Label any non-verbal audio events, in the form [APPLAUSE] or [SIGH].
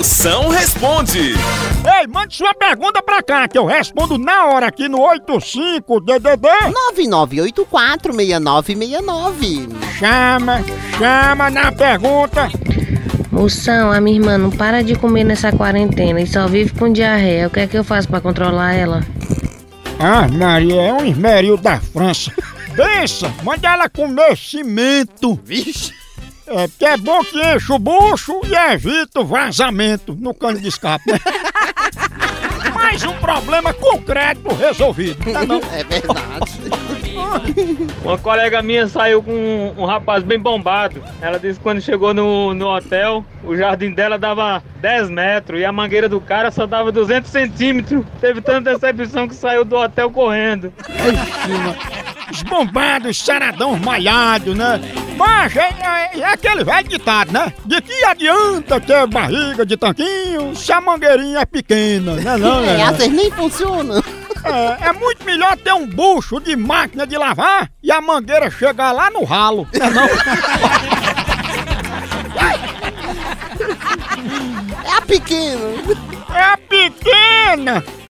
Moção responde. Ei, mande sua pergunta pra cá, que eu respondo na hora aqui no 85DDD. 99846969. Chama, chama na pergunta. Moção, a minha irmã não para de comer nessa quarentena e só vive com diarreia. O que é que eu faço pra controlar ela? Ah, Maria, é um esmeril da França. [LAUGHS] Pensa, manda ela comer cimento. Vixe. É, porque é bom que enche o bucho e evita o vazamento no cano de escape, né? [LAUGHS] Mais um problema concreto resolvido, tá não? É verdade. [LAUGHS] Uma colega minha saiu com um, um rapaz bem bombado. Ela disse que quando chegou no, no hotel, o jardim dela dava 10 metros e a mangueira do cara só dava 200 centímetros. Teve tanta decepção que saiu do hotel correndo. Os bombados, saradão malhado, né? Mas é, é- é aquele velho ditado, né? De que adianta ter barriga de tanquinho se a mangueirinha é pequena, né? Não, [LAUGHS] É, é, essas nem funcionam. é, é muito melhor ter um bucho de máquina de lavar e a mangueira chegar lá no ralo, né? Não? [LAUGHS] É a pequena. É a pequena!